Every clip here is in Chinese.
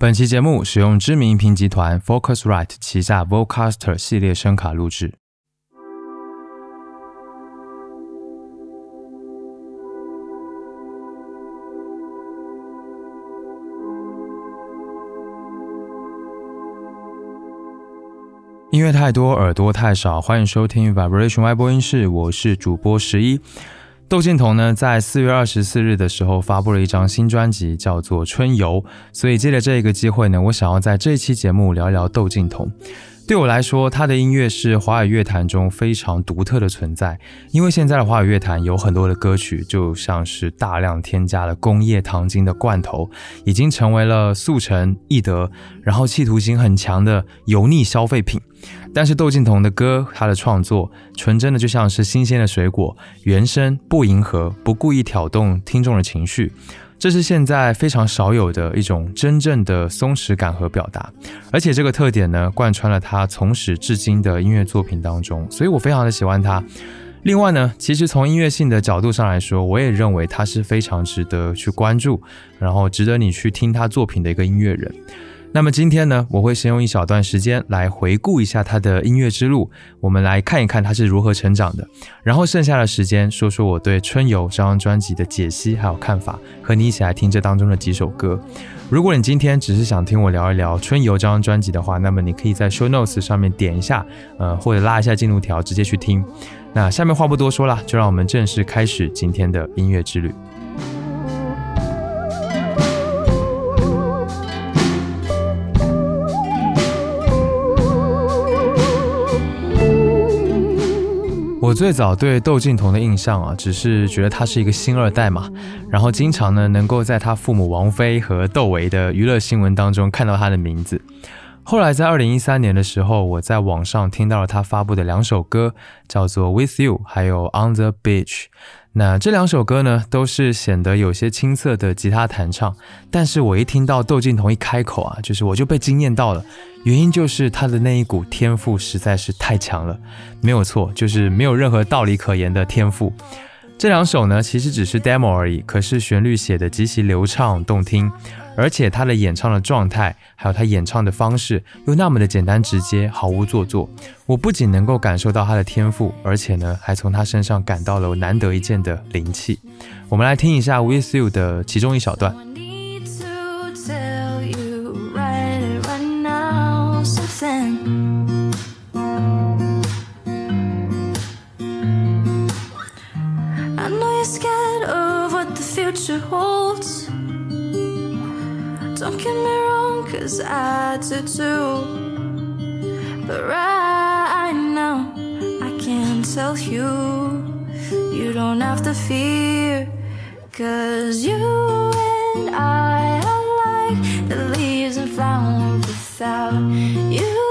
本期节目使用知名音频集团 Focusrite 旗下 Vocaster 系列声卡录制。音乐太多，耳朵太少，欢迎收听 Vibration Y 播音室，我是主播十一。窦靖童呢，在四月二十四日的时候发布了一张新专辑，叫做《春游》。所以借着这一个机会呢，我想要在这期节目聊一聊窦靖童。对我来说，他的音乐是华语乐坛中非常独特的存在。因为现在的华语乐坛有很多的歌曲，就像是大量添加了工业糖精的罐头，已经成为了速成易得，然后企图心很强的油腻消费品。但是窦靖童的歌，他的创作纯真的就像是新鲜的水果，原声不迎合，不故意挑动听众的情绪。这是现在非常少有的一种真正的松弛感和表达，而且这个特点呢，贯穿了他从始至今的音乐作品当中，所以我非常的喜欢他。另外呢，其实从音乐性的角度上来说，我也认为他是非常值得去关注，然后值得你去听他作品的一个音乐人。那么今天呢，我会先用一小段时间来回顾一下他的音乐之路，我们来看一看他是如何成长的。然后剩下的时间，说说我对《春游》这张专辑的解析还有看法，和你一起来听这当中的几首歌。如果你今天只是想听我聊一聊《春游》这张专辑的话，那么你可以在 Show Notes 上面点一下，呃，或者拉一下进度条，直接去听。那下面话不多说了，就让我们正式开始今天的音乐之旅。我最早对窦靖童的印象啊，只是觉得他是一个星二代嘛，然后经常呢能够在他父母王菲和窦唯的娱乐新闻当中看到他的名字。后来在二零一三年的时候，我在网上听到了他发布的两首歌，叫做《With You》还有《On the Beach》。那这两首歌呢，都是显得有些青涩的吉他弹唱，但是我一听到窦靖童一开口啊，就是我就被惊艳到了。原因就是他的那一股天赋实在是太强了，没有错，就是没有任何道理可言的天赋。这两首呢，其实只是 demo 而已，可是旋律写的极其流畅动听，而且他的演唱的状态，还有他演唱的方式，又那么的简单直接，毫无做作。我不仅能够感受到他的天赋，而且呢，还从他身上感到了难得一见的灵气。我们来听一下 With You 的其中一小段。future holds. Don't get me wrong, cause I do too. But right now, I can't tell you, you don't have to fear. Cause you and I are like the leaves and flowers without you.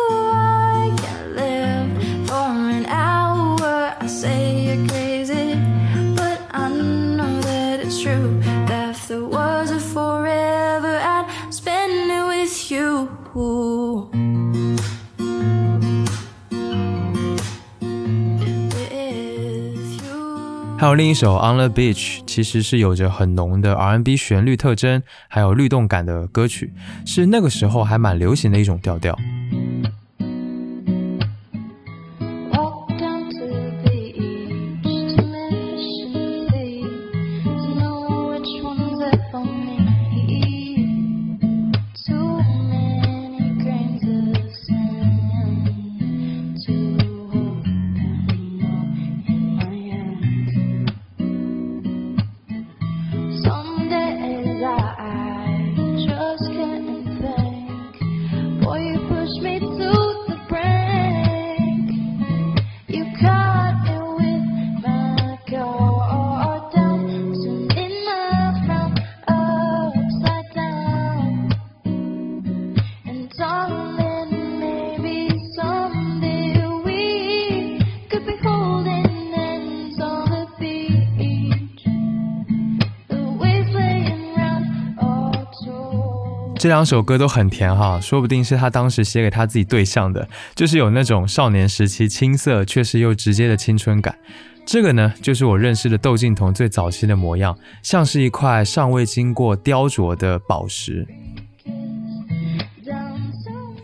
还有另一首《On the Beach》，其实是有着很浓的 R&B 旋律特征，还有律动感的歌曲，是那个时候还蛮流行的一种调调。这两首歌都很甜哈，说不定是他当时写给他自己对象的，就是有那种少年时期青涩却是又直接的青春感。这个呢，就是我认识的窦靖童最早期的模样，像是一块尚未经过雕琢的宝石。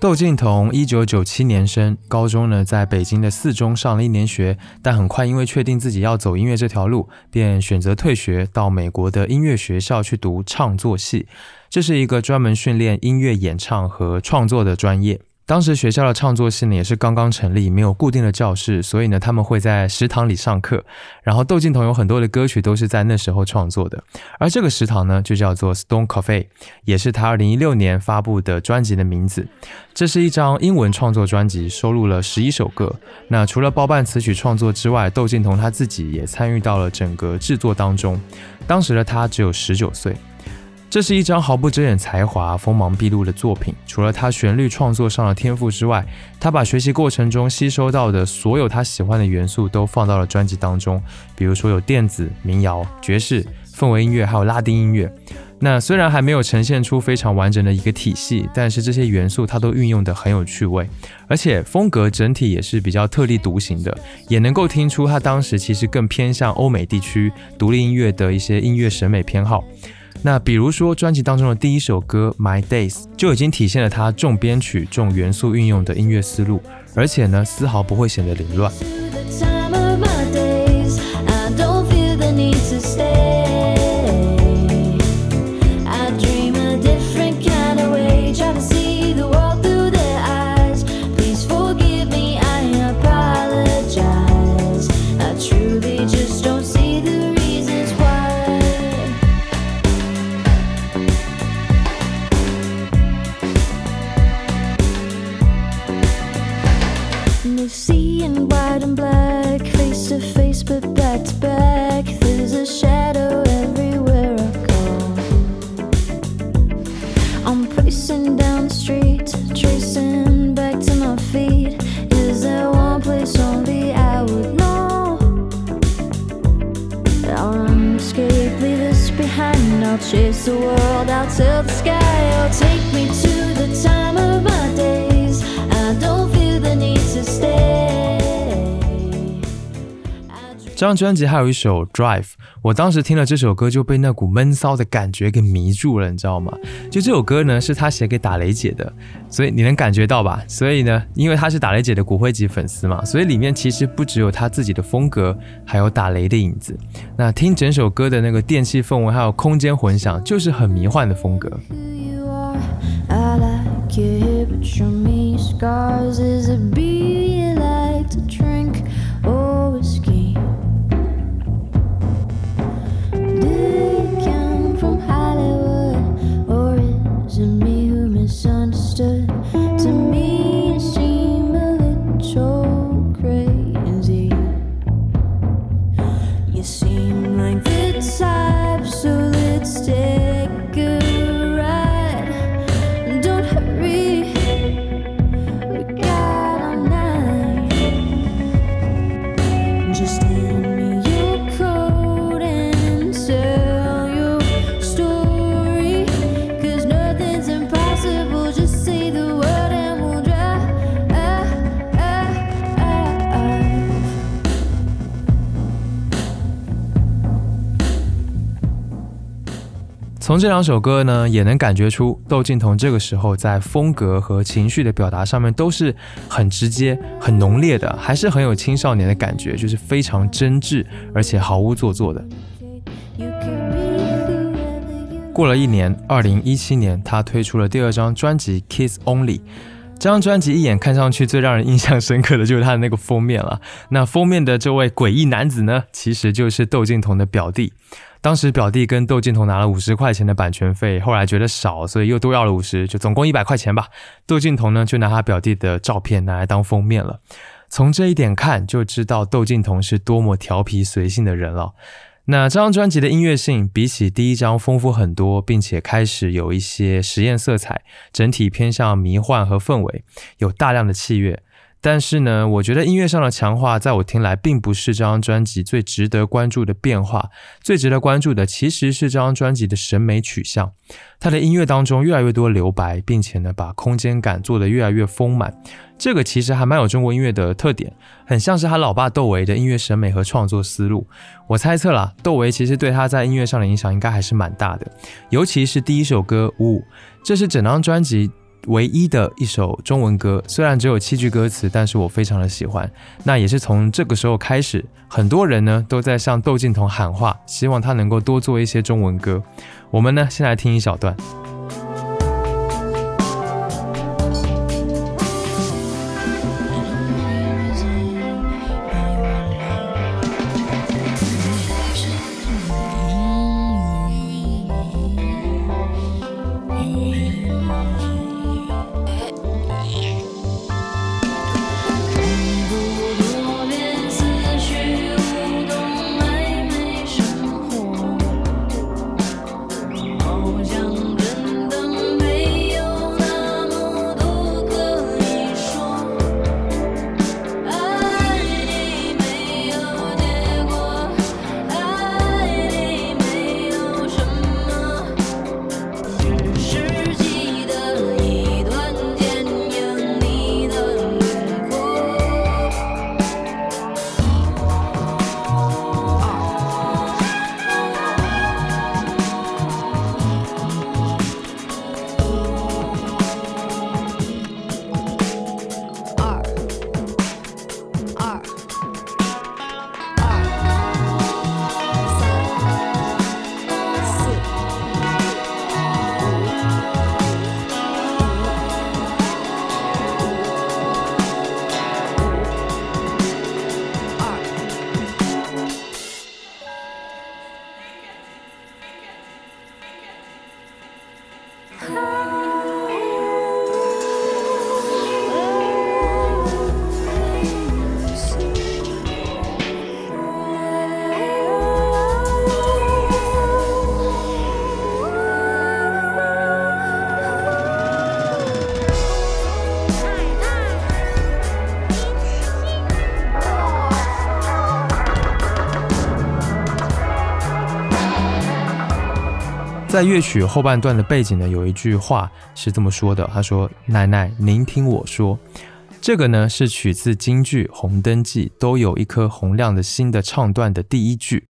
窦靖童一九九七年生，高中呢在北京的四中上了一年学，但很快因为确定自己要走音乐这条路，便选择退学，到美国的音乐学校去读唱作系。这是一个专门训练音乐演唱和创作的专业。当时学校的创作系呢也是刚刚成立，没有固定的教室，所以呢他们会在食堂里上课。然后窦靖童有很多的歌曲都是在那时候创作的，而这个食堂呢就叫做 Stone Cafe，也是他二零一六年发布的专辑的名字。这是一张英文创作专辑，收录了十一首歌。那除了包办词曲创作之外，窦靖童他自己也参与到了整个制作当中。当时的他只有十九岁。这是一张毫不遮掩才华、锋芒毕露的作品。除了他旋律创作上的天赋之外，他把学习过程中吸收到的所有他喜欢的元素都放到了专辑当中。比如说有电子、民谣、爵士、氛围音乐，还有拉丁音乐。那虽然还没有呈现出非常完整的一个体系，但是这些元素他都运用的很有趣味，而且风格整体也是比较特立独行的，也能够听出他当时其实更偏向欧美地区独立音乐的一些音乐审美偏好。那比如说，专辑当中的第一首歌《My Days》就已经体现了他重编曲、重元素运用的音乐思路，而且呢，丝毫不会显得凌乱。Down the street, tracing back to my feet. Is there one place only I would know? I'll unescape, leave this behind. I'll chase the world out to the sky. I'll take me to the time of my days. I don't. 这张专辑还有一首《Drive》，我当时听了这首歌就被那股闷骚的感觉给迷住了，你知道吗？就这首歌呢是他写给打雷姐的，所以你能感觉到吧？所以呢，因为他是打雷姐的骨灰级粉丝嘛，所以里面其实不只有他自己的风格，还有打雷的影子。那听整首歌的那个电气氛围，还有空间混响，就是很迷幻的风格。从这两首歌呢，也能感觉出窦靖童这个时候在风格和情绪的表达上面都是很直接、很浓烈的，还是很有青少年的感觉，就是非常真挚，而且毫无做作的。过了一年，二零一七年，他推出了第二张专辑《Kiss Only》。这张专辑一眼看上去最让人印象深刻的就是他的那个封面了。那封面的这位诡异男子呢，其实就是窦靖童的表弟。当时表弟跟窦靖童拿了五十块钱的版权费，后来觉得少，所以又多要了五十，就总共一百块钱吧。窦靖童呢就拿他表弟的照片拿来当封面了。从这一点看，就知道窦靖童是多么调皮随性的人了。那这张专辑的音乐性比起第一张丰富很多，并且开始有一些实验色彩，整体偏向迷幻和氛围，有大量的器乐。但是呢，我觉得音乐上的强化，在我听来，并不是这张专辑最值得关注的变化。最值得关注的，其实是这张专辑的审美取向。它的音乐当中越来越多留白，并且呢，把空间感做得越来越丰满。这个其实还蛮有中国音乐的特点，很像是他老爸窦唯的音乐审美和创作思路。我猜测啦，窦唯其实对他在音乐上的影响应该还是蛮大的，尤其是第一首歌《雾》，这是整张专辑。唯一的一首中文歌，虽然只有七句歌词，但是我非常的喜欢。那也是从这个时候开始，很多人呢都在向窦靖童喊话，希望他能够多做一些中文歌。我们呢，先来听一小段。在乐曲后半段的背景呢，有一句话是这么说的：“他说，奶奶，您听我说，这个呢是取自京剧《红灯记》，都有一颗红亮的心的唱段的第一句。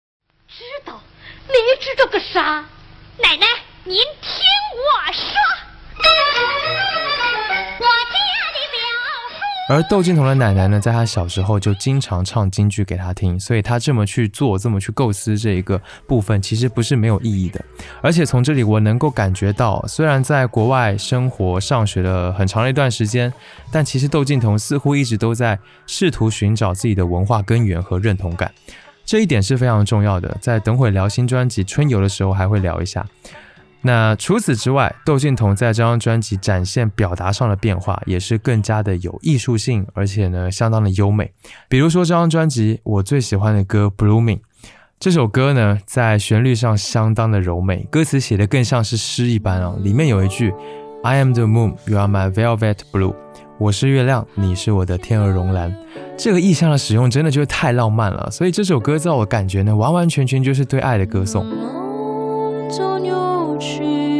而窦靖童的奶奶呢，在他小时候就经常唱京剧给他听，所以他这么去做，这么去构思这一个部分，其实不是没有意义的。而且从这里我能够感觉到，虽然在国外生活上学了很长的一段时间，但其实窦靖童似乎一直都在试图寻找自己的文化根源和认同感，这一点是非常重要的。在等会聊新专辑《春游》的时候，还会聊一下。那除此之外，窦靖童在这张专辑展现表达上的变化，也是更加的有艺术性，而且呢，相当的优美。比如说这张专辑我最喜欢的歌《Blooming》，这首歌呢，在旋律上相当的柔美，歌词写的更像是诗一般啊。里面有一句 “I am the moon, you are my velvet blue”，我是月亮，你是我的天鹅绒蓝。这个意象的使用真的就是太浪漫了，所以这首歌在我感觉呢，完完全全就是对爱的歌颂。去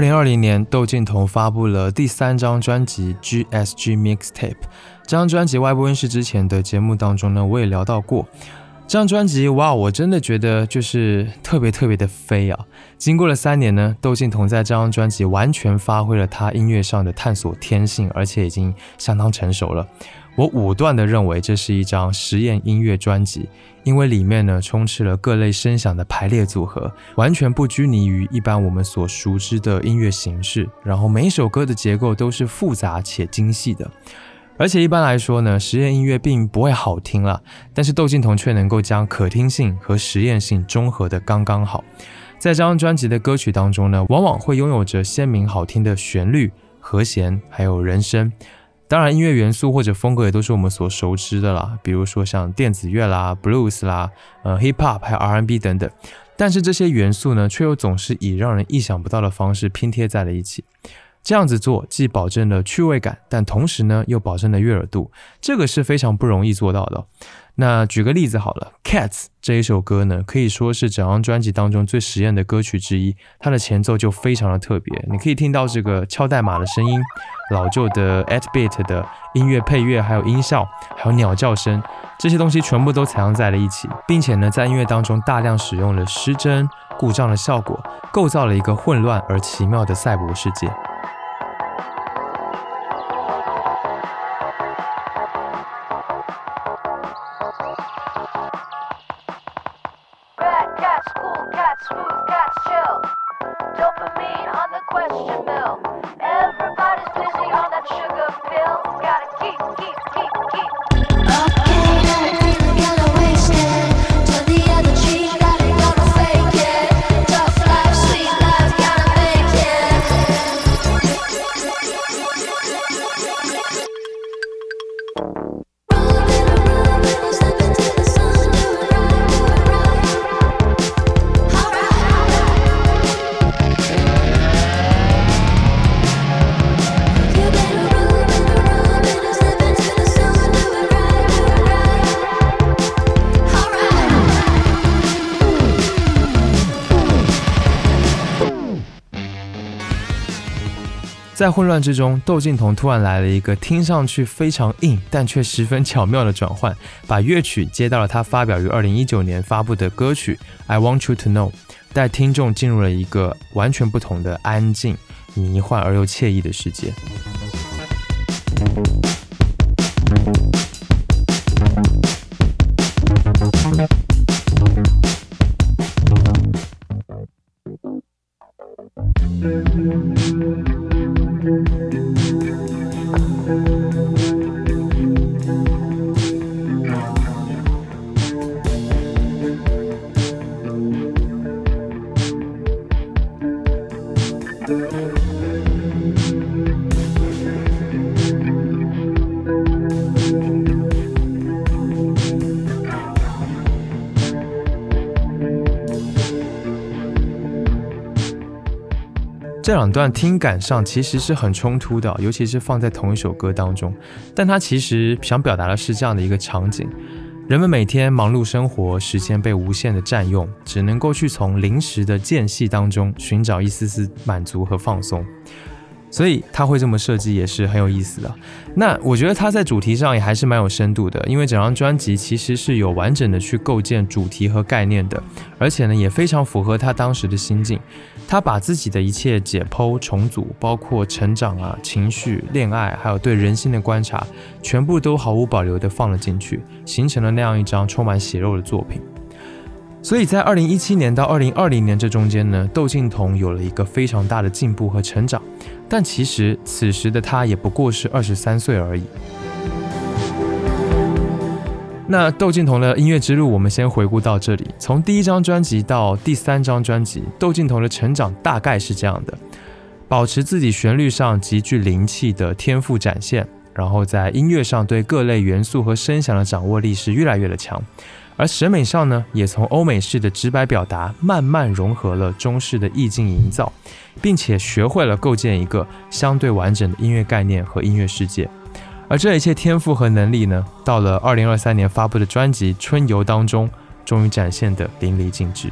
二零二零年，窦靖童发布了第三张专辑《GSG Mixtape》。这张专辑外播音室之前的节目当中呢，我也聊到过。这张专辑，哇，我真的觉得就是特别特别的飞啊！经过了三年呢，窦靖童在这张专辑完全发挥了他音乐上的探索天性，而且已经相当成熟了。我武断的认为这是一张实验音乐专辑，因为里面呢充斥了各类声响的排列组合，完全不拘泥于一般我们所熟知的音乐形式。然后每一首歌的结构都是复杂且精细的。而且一般来说呢，实验音乐并不会好听了，但是窦靖童却能够将可听性和实验性中和的刚刚好。在这张专辑的歌曲当中呢，往往会拥有着鲜明好听的旋律、和弦，还有人声。当然，音乐元素或者风格也都是我们所熟知的啦，比如说像电子乐啦、blues 啦、呃 hip hop 还有 R&B 等等。但是这些元素呢，却又总是以让人意想不到的方式拼贴在了一起。这样子做既保证了趣味感，但同时呢又保证了悦耳度，这个是非常不容易做到的。那举个例子好了，《Cats》这一首歌呢，可以说是整张专辑当中最实验的歌曲之一。它的前奏就非常的特别，你可以听到这个敲代码的声音，老旧的 at Bit 的音乐配乐，还有音效，还有鸟叫声，这些东西全部都采用在了一起，并且呢，在音乐当中大量使用了失真、故障的效果，构造了一个混乱而奇妙的赛博世界。混乱之中，窦靖童突然来了一个听上去非常硬，但却十分巧妙的转换，把乐曲接到了他发表于二零一九年发布的歌曲《I Want You to Know》，带听众进入了一个完全不同的安静、迷幻而又惬意的世界。这两段听感上其实是很冲突的，尤其是放在同一首歌当中。但它其实想表达的是这样的一个场景：人们每天忙碌生活，时间被无限的占用，只能够去从临时的间隙当中寻找一丝丝满足和放松。所以他会这么设计也是很有意思的。那我觉得他在主题上也还是蛮有深度的，因为整张专辑其实是有完整的去构建主题和概念的，而且呢也非常符合他当时的心境。他把自己的一切解剖重组，包括成长啊、情绪、恋爱，还有对人性的观察，全部都毫无保留的放了进去，形成了那样一张充满血肉的作品。所以在二零一七年到二零二零年这中间呢，窦靖童有了一个非常大的进步和成长。但其实此时的他也不过是二十三岁而已。那窦靖童的音乐之路，我们先回顾到这里。从第一张专辑到第三张专辑，窦靖童的成长大概是这样的：保持自己旋律上极具灵气的天赋展现，然后在音乐上对各类元素和声响的掌握力是越来越的强。而审美上呢，也从欧美式的直白表达，慢慢融合了中式的意境营造，并且学会了构建一个相对完整的音乐概念和音乐世界。而这一切天赋和能力呢，到了二零二三年发布的专辑《春游》当中，终于展现得淋漓尽致。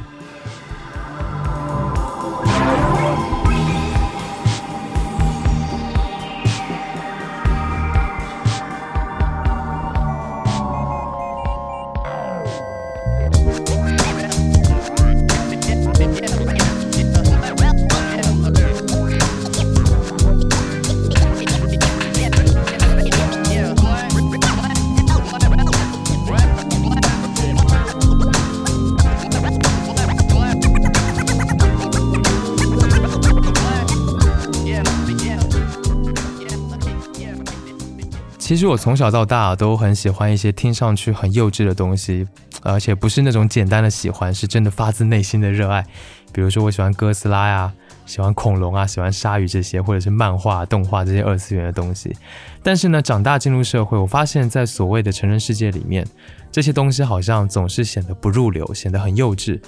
我从小到大都很喜欢一些听上去很幼稚的东西，而且不是那种简单的喜欢，是真的发自内心的热爱。比如说我喜欢哥斯拉呀，喜欢恐龙啊，喜欢鲨鱼这些，或者是漫画、动画这些二次元的东西。但是呢，长大进入社会，我发现，在所谓的成人世界里面，这些东西好像总是显得不入流，显得很幼稚。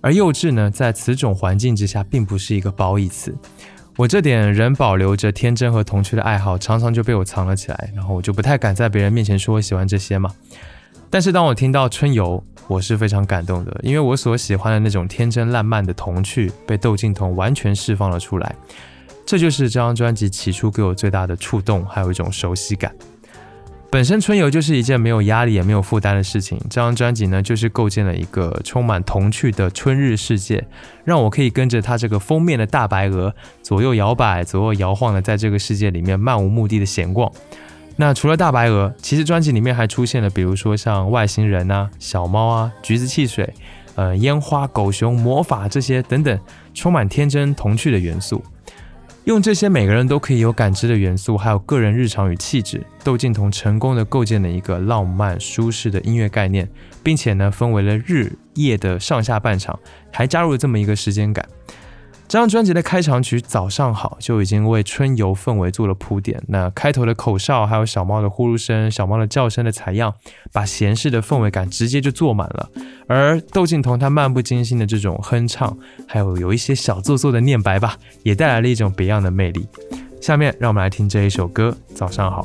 而幼稚呢，在此种环境之下，并不是一个褒义词。我这点仍保留着天真和童趣的爱好，常常就被我藏了起来，然后我就不太敢在别人面前说我喜欢这些嘛。但是当我听到春游，我是非常感动的，因为我所喜欢的那种天真烂漫的童趣，被窦靖童完全释放了出来。这就是这张专辑起初给我最大的触动，还有一种熟悉感。本身春游就是一件没有压力也没有负担的事情。这张专辑呢，就是构建了一个充满童趣的春日世界，让我可以跟着它这个封面的大白鹅左右摇摆、左右摇晃的，在这个世界里面漫无目的的闲逛。那除了大白鹅，其实专辑里面还出现了，比如说像外星人啊、小猫啊、橘子汽水、呃烟花、狗熊、魔法这些等等，充满天真童趣的元素。用这些每个人都可以有感知的元素，还有个人日常与气质，窦靖童成功的构建了一个浪漫舒适的音乐概念，并且呢分为了日夜的上下半场，还加入了这么一个时间感。这张专辑的开场曲《早上好》就已经为春游氛围做了铺垫。那开头的口哨，还有小猫的呼噜声、小猫的叫声的采样，把闲适的氛围感直接就做满了。而窦靖童他漫不经心的这种哼唱，还有有一些小做作的念白吧，也带来了一种别样的魅力。下面让我们来听这一首歌《早上好》。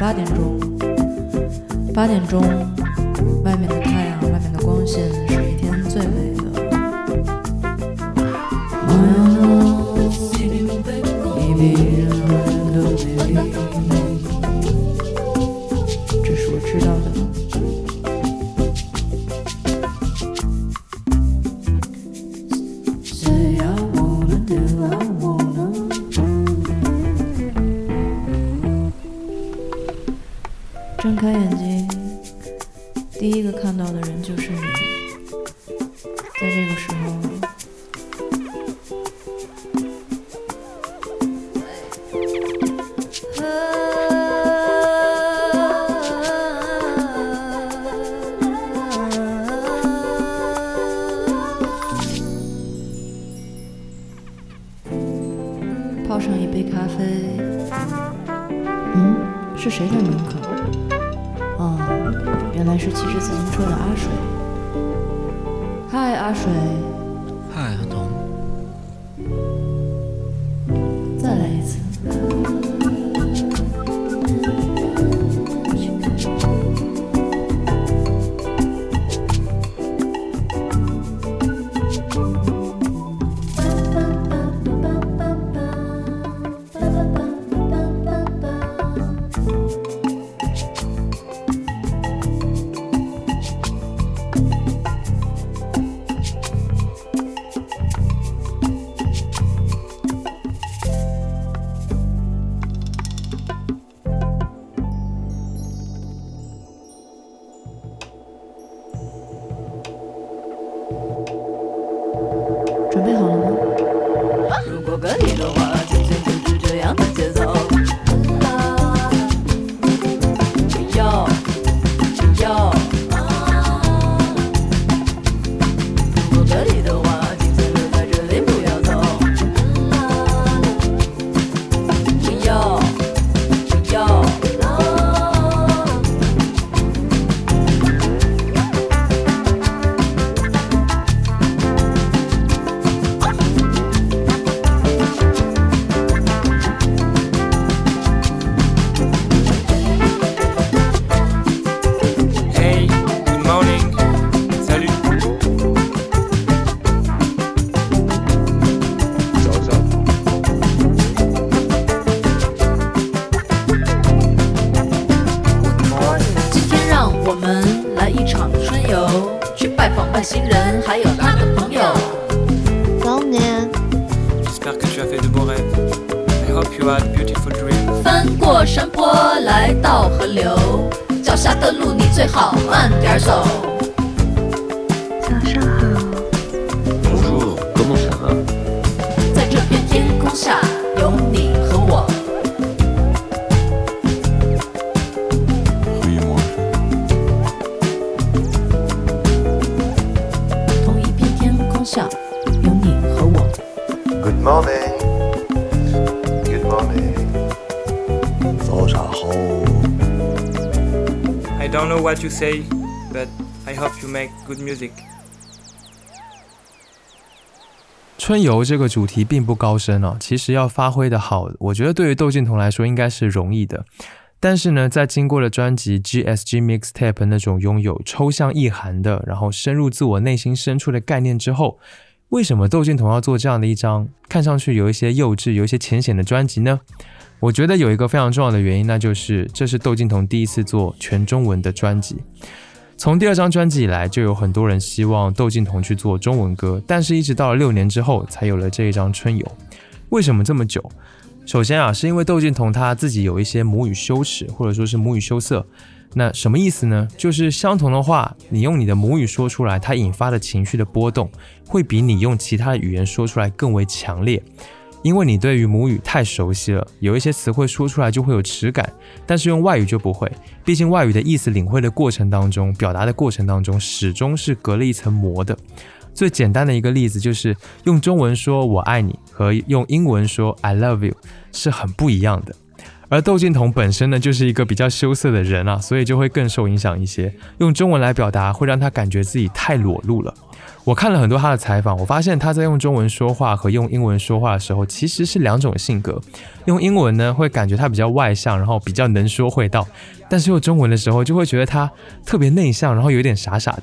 八点钟，八点钟，外面的太阳，外面的光线是一天最美的。这开眼睛，第一个看到的人就是你。在这个时候。Don't know what you say, but I hope you make good music. 春游这个主题并不高深哦，其实要发挥的好，我觉得对于窦靖童来说应该是容易的。但是呢，在经过了专辑 GSG Mixtape 那种拥有抽象意涵的，然后深入自我内心深处的概念之后，为什么窦靖童要做这样的一张看上去有一些幼稚、有一些浅显的专辑呢？我觉得有一个非常重要的原因，那就是这是窦靖童第一次做全中文的专辑。从第二张专辑以来，就有很多人希望窦靖童去做中文歌，但是一直到了六年之后，才有了这一张《春游》。为什么这么久？首先啊，是因为窦靖童他自己有一些母语羞耻，或者说是母语羞涩。那什么意思呢？就是相同的话，你用你的母语说出来，它引发的情绪的波动，会比你用其他的语言说出来更为强烈。因为你对于母语太熟悉了，有一些词汇说出来就会有耻感，但是用外语就不会。毕竟外语的意思领会的过程当中，表达的过程当中，始终是隔了一层膜的。最简单的一个例子就是用中文说我爱你和用英文说 I love you 是很不一样的。而窦靖童本身呢，就是一个比较羞涩的人啊，所以就会更受影响一些。用中文来表达，会让他感觉自己太裸露了。我看了很多他的采访，我发现他在用中文说话和用英文说话的时候，其实是两种性格。用英文呢，会感觉他比较外向，然后比较能说会道；但是用中文的时候，就会觉得他特别内向，然后有点傻傻的。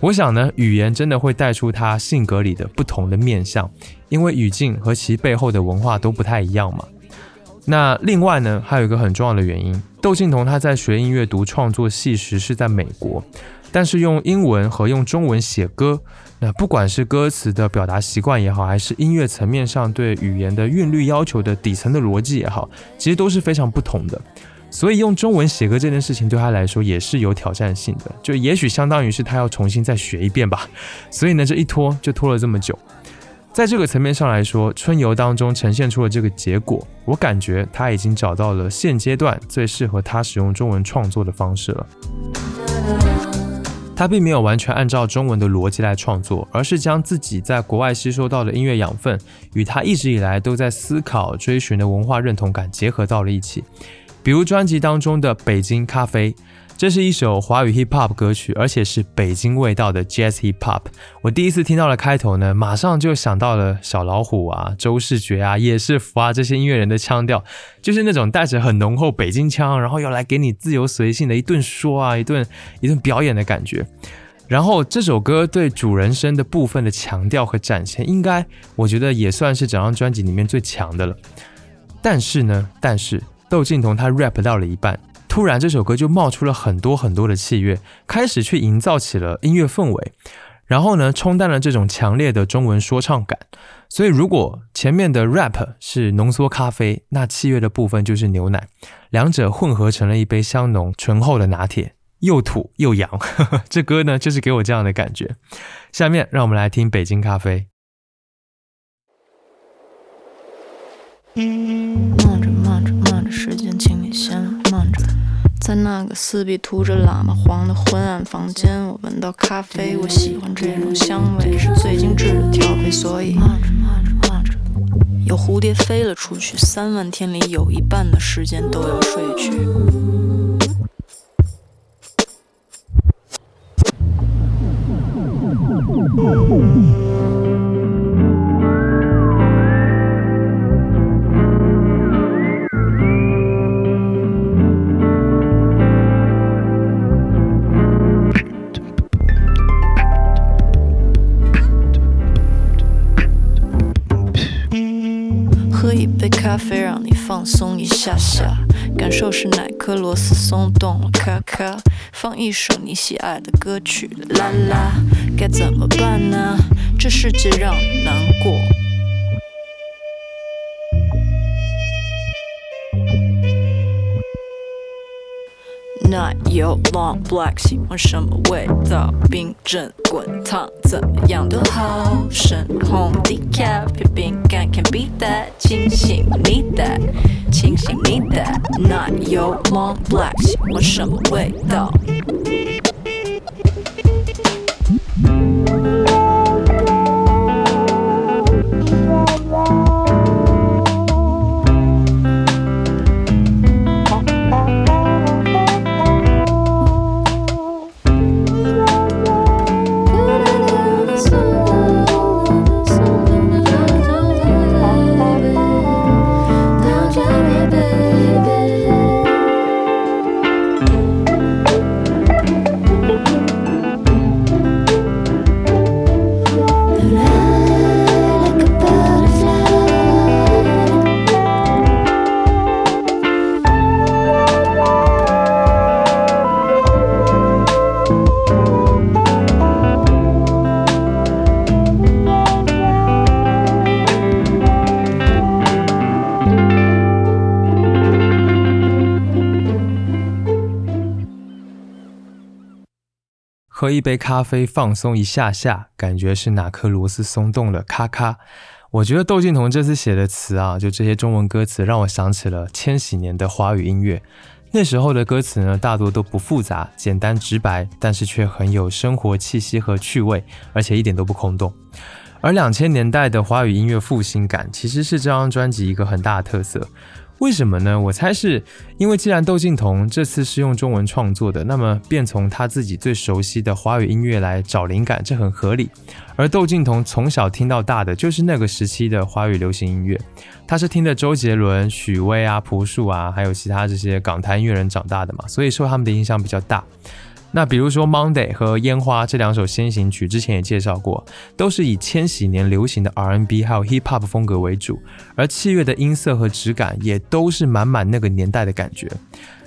我想呢，语言真的会带出他性格里的不同的面相，因为语境和其背后的文化都不太一样嘛。那另外呢，还有一个很重要的原因，窦靖童他在学音乐、读创作系时是在美国，但是用英文和用中文写歌，那不管是歌词的表达习惯也好，还是音乐层面上对语言的韵律要求的底层的逻辑也好，其实都是非常不同的。所以用中文写歌这件事情对他来说也是有挑战性的，就也许相当于是他要重新再学一遍吧。所以呢，这一拖就拖了这么久。在这个层面上来说，春游当中呈现出了这个结果，我感觉他已经找到了现阶段最适合他使用中文创作的方式了。他并没有完全按照中文的逻辑来创作，而是将自己在国外吸收到的音乐养分与他一直以来都在思考、追寻的文化认同感结合到了一起。比如专辑当中的《北京咖啡》，这是一首华语 hip hop 歌曲，而且是北京味道的 jazz hip hop。我第一次听到了开头呢，马上就想到了小老虎啊、周世觉啊、叶世福啊这些音乐人的腔调，就是那种带着很浓厚北京腔，然后要来给你自由随性的一顿说啊、一顿一顿表演的感觉。然后这首歌对主人声的部分的强调和展现，应该我觉得也算是整张专辑里面最强的了。但是呢，但是。窦靖童他 rap 到了一半，突然这首歌就冒出了很多很多的器乐，开始去营造起了音乐氛围，然后呢冲淡了这种强烈的中文说唱感。所以如果前面的 rap 是浓缩咖啡，那器乐的部分就是牛奶，两者混合成了一杯香浓醇厚的拿铁，又土又洋。这歌呢就是给我这样的感觉。下面让我们来听北京咖啡。慢着，慢着，慢着，时间，请你先。在那个四壁涂着喇嘛黄的昏暗房间，我闻到咖啡，我喜欢这种香味，是最精致的调配，所以慢着，慢着，慢着。有蝴蝶飞了出去，三万天里有一半的时间都要睡去。啡，让你放松一下下，感受是哪颗螺丝松动了，咔咔。放一首你喜爱的歌曲，啦啦。该怎么办呢？这世界让你难过。奶油 long black 喜欢什么味道？冰镇滚烫怎么样都好。深红 decaf 片饼干 can be that，清醒 need that，清醒 need that。奶油 long black 喜欢什么味道？喝一杯咖啡，放松一下下，感觉是哪颗螺丝松动了，咔咔。我觉得窦靖童这次写的词啊，就这些中文歌词，让我想起了千禧年的华语音乐。那时候的歌词呢，大多都不复杂，简单直白，但是却很有生活气息和趣味，而且一点都不空洞。而两千年代的华语音乐复兴感，其实是这张专辑一个很大的特色。为什么呢？我猜是因为既然窦靖童这次是用中文创作的，那么便从他自己最熟悉的华语音乐来找灵感，这很合理。而窦靖童从小听到大的就是那个时期的华语流行音乐，他是听着周杰伦、许巍啊、朴树啊，还有其他这些港台音乐人长大的嘛，所以受他们的影响比较大。那比如说《Monday》和《烟花》这两首先行曲，之前也介绍过，都是以千禧年流行的 R&B 还有 Hip Hop 风格为主，而器乐的音色和质感也都是满满那个年代的感觉。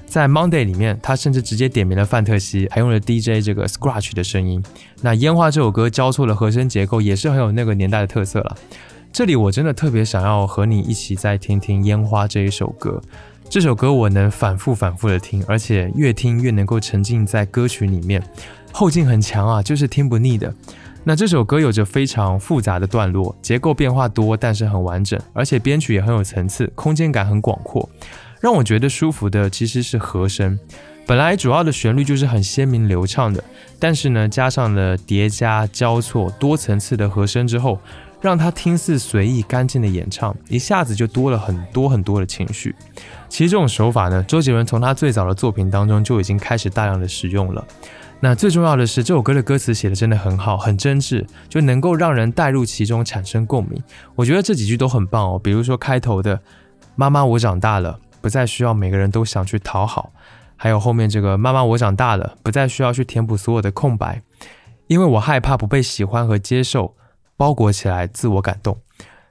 在《Monday》里面，他甚至直接点名了范特西，还用了 DJ 这个 Scratch 的声音。那《烟花》这首歌交错的和声结构也是很有那个年代的特色了。这里我真的特别想要和你一起再听听《烟花》这一首歌。这首歌我能反复反复的听，而且越听越能够沉浸在歌曲里面，后劲很强啊，就是听不腻的。那这首歌有着非常复杂的段落，结构变化多，但是很完整，而且编曲也很有层次，空间感很广阔。让我觉得舒服的其实是和声，本来主要的旋律就是很鲜明流畅的，但是呢，加上了叠加交错多层次的和声之后。让他听似随意干净的演唱，一下子就多了很多很多的情绪。其实这种手法呢，周杰伦从他最早的作品当中就已经开始大量的使用了。那最重要的是，这首歌的歌词写的真的很好，很真挚，就能够让人带入其中，产生共鸣。我觉得这几句都很棒哦。比如说开头的“妈妈，我长大了，不再需要每个人都想去讨好”，还有后面这个“妈妈，我长大了，不再需要去填补所有的空白，因为我害怕不被喜欢和接受。”包裹起来，自我感动，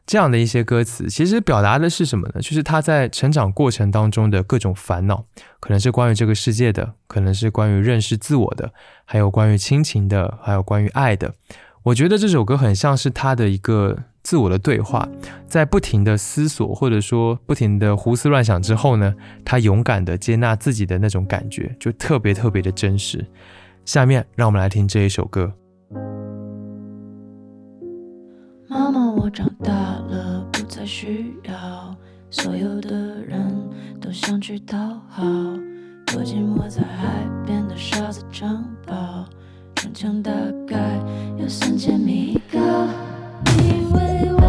这样的一些歌词，其实表达的是什么呢？就是他在成长过程当中的各种烦恼，可能是关于这个世界的，可能是关于认识自我的，还有关于亲情的，还有关于爱的。我觉得这首歌很像是他的一个自我的对话，在不停的思索或者说不停的胡思乱想之后呢，他勇敢的接纳自己的那种感觉，就特别特别的真实。下面让我们来听这一首歌。妈妈，我长大了，不再需要所有的人都想去讨好。躲进我在海边的沙子城堡，城墙大概有三千米高。因为我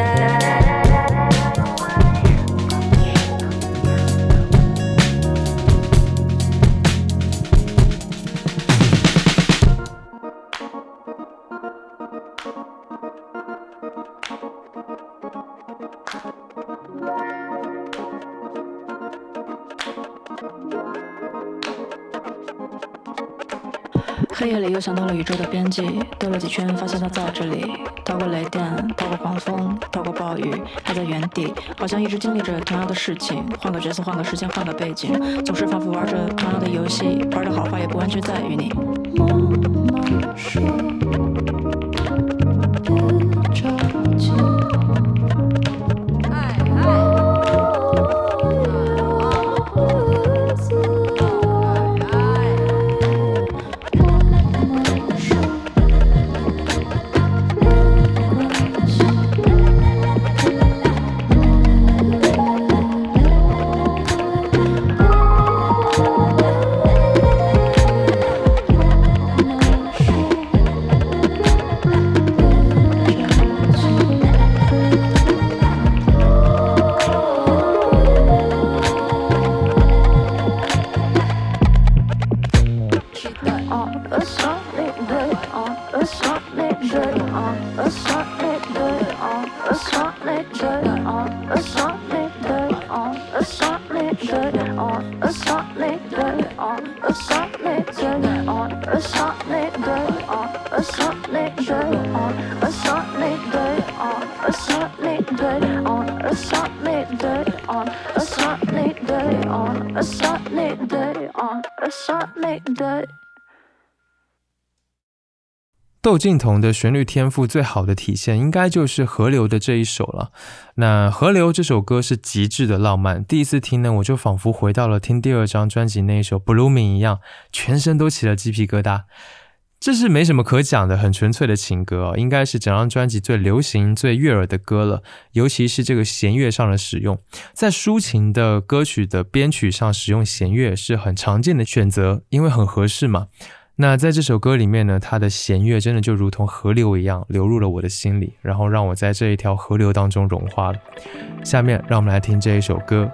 that. 又想到了宇宙的边际，兜了几圈，发现他在这里。逃过雷电，逃过狂风，逃过暴雨，还在原地，好像一直经历着同样的事情。换个角色，换个时间，换个背景，总是反复玩着同样的游戏。玩的好坏也不完全在于你。窦靖童的旋律天赋最好的体现，应该就是《河流》的这一首了。那《河流》这首歌是极致的浪漫，第一次听呢，我就仿佛回到了听第二张专辑那一首《Blooming》一样，全身都起了鸡皮疙瘩。这是没什么可讲的，很纯粹的情歌啊，应该是整张专辑最流行、最悦耳的歌了。尤其是这个弦乐上的使用，在抒情的歌曲的编曲上使用弦乐是很常见的选择，因为很合适嘛。那在这首歌里面呢，它的弦乐真的就如同河流一样流入了我的心里，然后让我在这一条河流当中融化了。下面让我们来听这一首歌。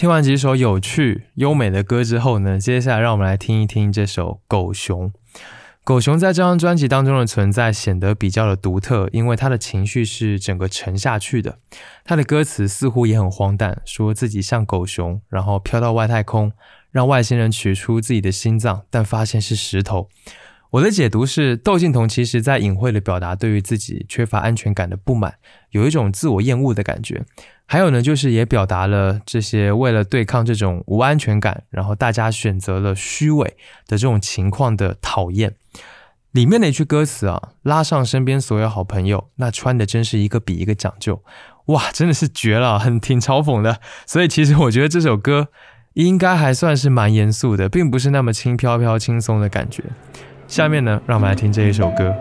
听完几首有趣优美的歌之后呢，接下来让我们来听一听这首《狗熊》。狗熊在这张专辑当中的存在显得比较的独特，因为他的情绪是整个沉下去的。他的歌词似乎也很荒诞，说自己像狗熊，然后飘到外太空，让外星人取出自己的心脏，但发现是石头。我的解读是，窦靖童其实在隐晦的表达对于自己缺乏安全感的不满，有一种自我厌恶的感觉。还有呢，就是也表达了这些为了对抗这种无安全感，然后大家选择了虚伪的这种情况的讨厌。里面的一句歌词啊，拉上身边所有好朋友，那穿的真是一个比一个讲究，哇，真的是绝了，很挺嘲讽的。所以其实我觉得这首歌应该还算是蛮严肃的，并不是那么轻飘飘、轻松的感觉。下面呢，让我们来听这一首歌。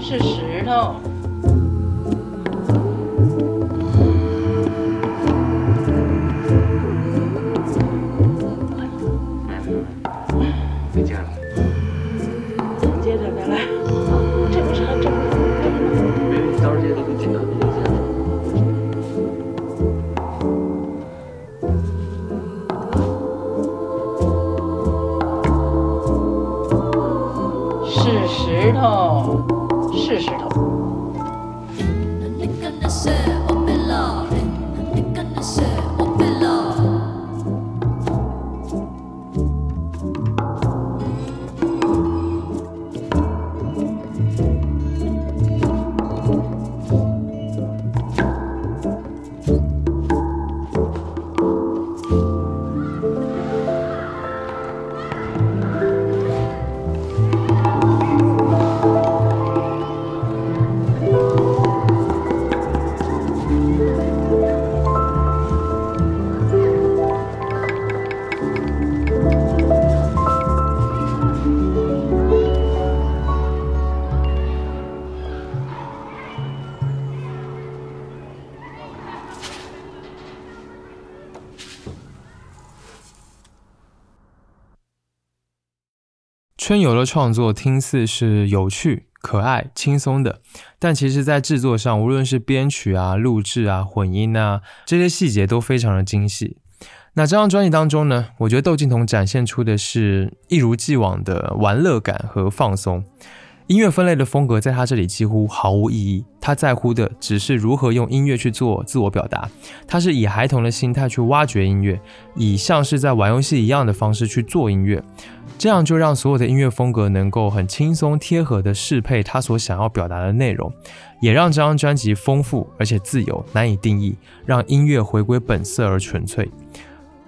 是石头。春游的创作听似是有趣，可爱、轻松的，但其实在制作上，无论是编曲啊、录制啊、混音啊，这些细节都非常的精细。那这张专辑当中呢，我觉得窦靖童展现出的是一如既往的玩乐感和放松。音乐分类的风格在他这里几乎毫无意义，他在乎的只是如何用音乐去做自我表达。他是以孩童的心态去挖掘音乐，以像是在玩游戏一样的方式去做音乐，这样就让所有的音乐风格能够很轻松贴合的适配他所想要表达的内容，也让这张专辑丰富而且自由，难以定义，让音乐回归本色而纯粹。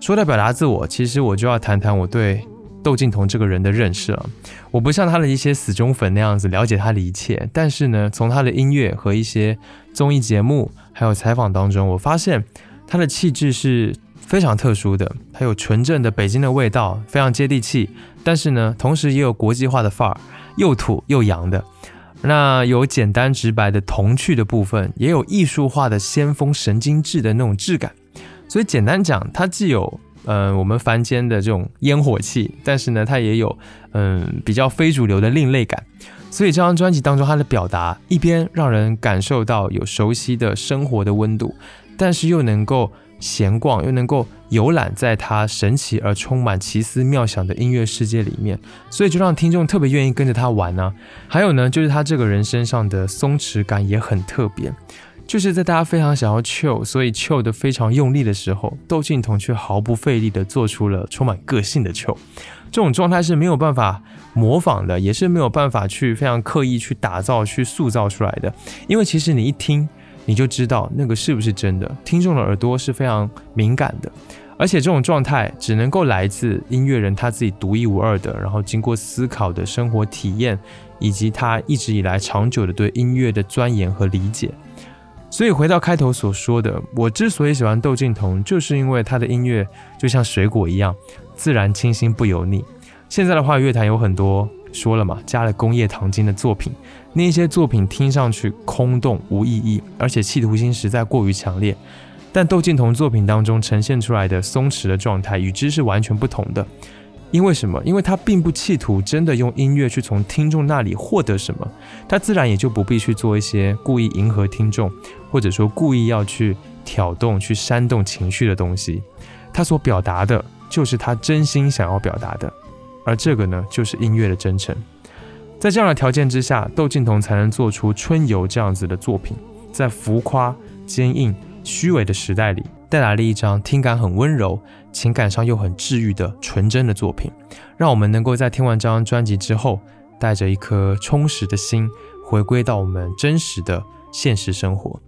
说到表达自我，其实我就要谈谈我对窦靖童这个人的认识了。我不像他的一些死忠粉那样子了解他的一切，但是呢，从他的音乐和一些综艺节目还有采访当中，我发现他的气质是非常特殊的。他有纯正的北京的味道，非常接地气，但是呢，同时也有国际化的范儿，又土又洋的。那有简单直白的童趣的部分，也有艺术化的先锋神经质的那种质感。所以简单讲，它既有嗯我们凡间的这种烟火气，但是呢，它也有嗯比较非主流的另类感。所以这张专辑当中，它的表达一边让人感受到有熟悉的生活的温度，但是又能够闲逛，又能够游览在它神奇而充满奇思妙想的音乐世界里面，所以就让听众特别愿意跟着他玩呢。还有呢，就是他这个人身上的松弛感也很特别。就是在大家非常想要 chill，所以 chill 的非常用力的时候，窦靖童却毫不费力的做出了充满个性的 chill。这种状态是没有办法模仿的，也是没有办法去非常刻意去打造、去塑造出来的。因为其实你一听，你就知道那个是不是真的。听众的耳朵是非常敏感的，而且这种状态只能够来自音乐人他自己独一无二的，然后经过思考的生活体验，以及他一直以来长久的对音乐的钻研和理解。所以回到开头所说的，我之所以喜欢窦靖童，就是因为他的音乐就像水果一样，自然清新不油腻。现在的话，乐坛有很多说了嘛，加了工业糖精的作品，那些作品听上去空洞无意义，而且企图心实在过于强烈。但窦靖童作品当中呈现出来的松弛的状态，与之是完全不同的。因为什么？因为他并不企图真的用音乐去从听众那里获得什么，他自然也就不必去做一些故意迎合听众，或者说故意要去挑动、去煽动情绪的东西。他所表达的就是他真心想要表达的，而这个呢，就是音乐的真诚。在这样的条件之下，窦靖童才能做出《春游》这样子的作品，在浮夸、坚硬、虚伪的时代里。带来了一张听感很温柔、情感上又很治愈的纯真的作品，让我们能够在听完这张专辑之后，带着一颗充实的心，回归到我们真实的现实生活。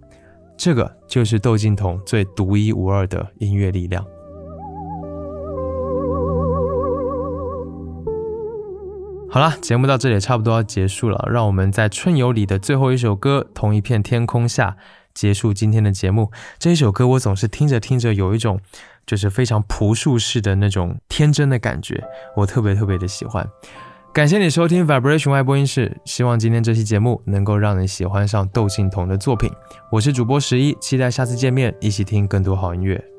这个就是窦靖童最独一无二的音乐力量。好了，节目到这里差不多要结束了，让我们在春游里的最后一首歌《同一片天空下》。结束今天的节目，这一首歌我总是听着听着有一种就是非常朴素式的那种天真的感觉，我特别特别的喜欢。感谢你收听 Vibration 外播音室，希望今天这期节目能够让你喜欢上窦靖童的作品。我是主播十一，期待下次见面，一起听更多好音乐。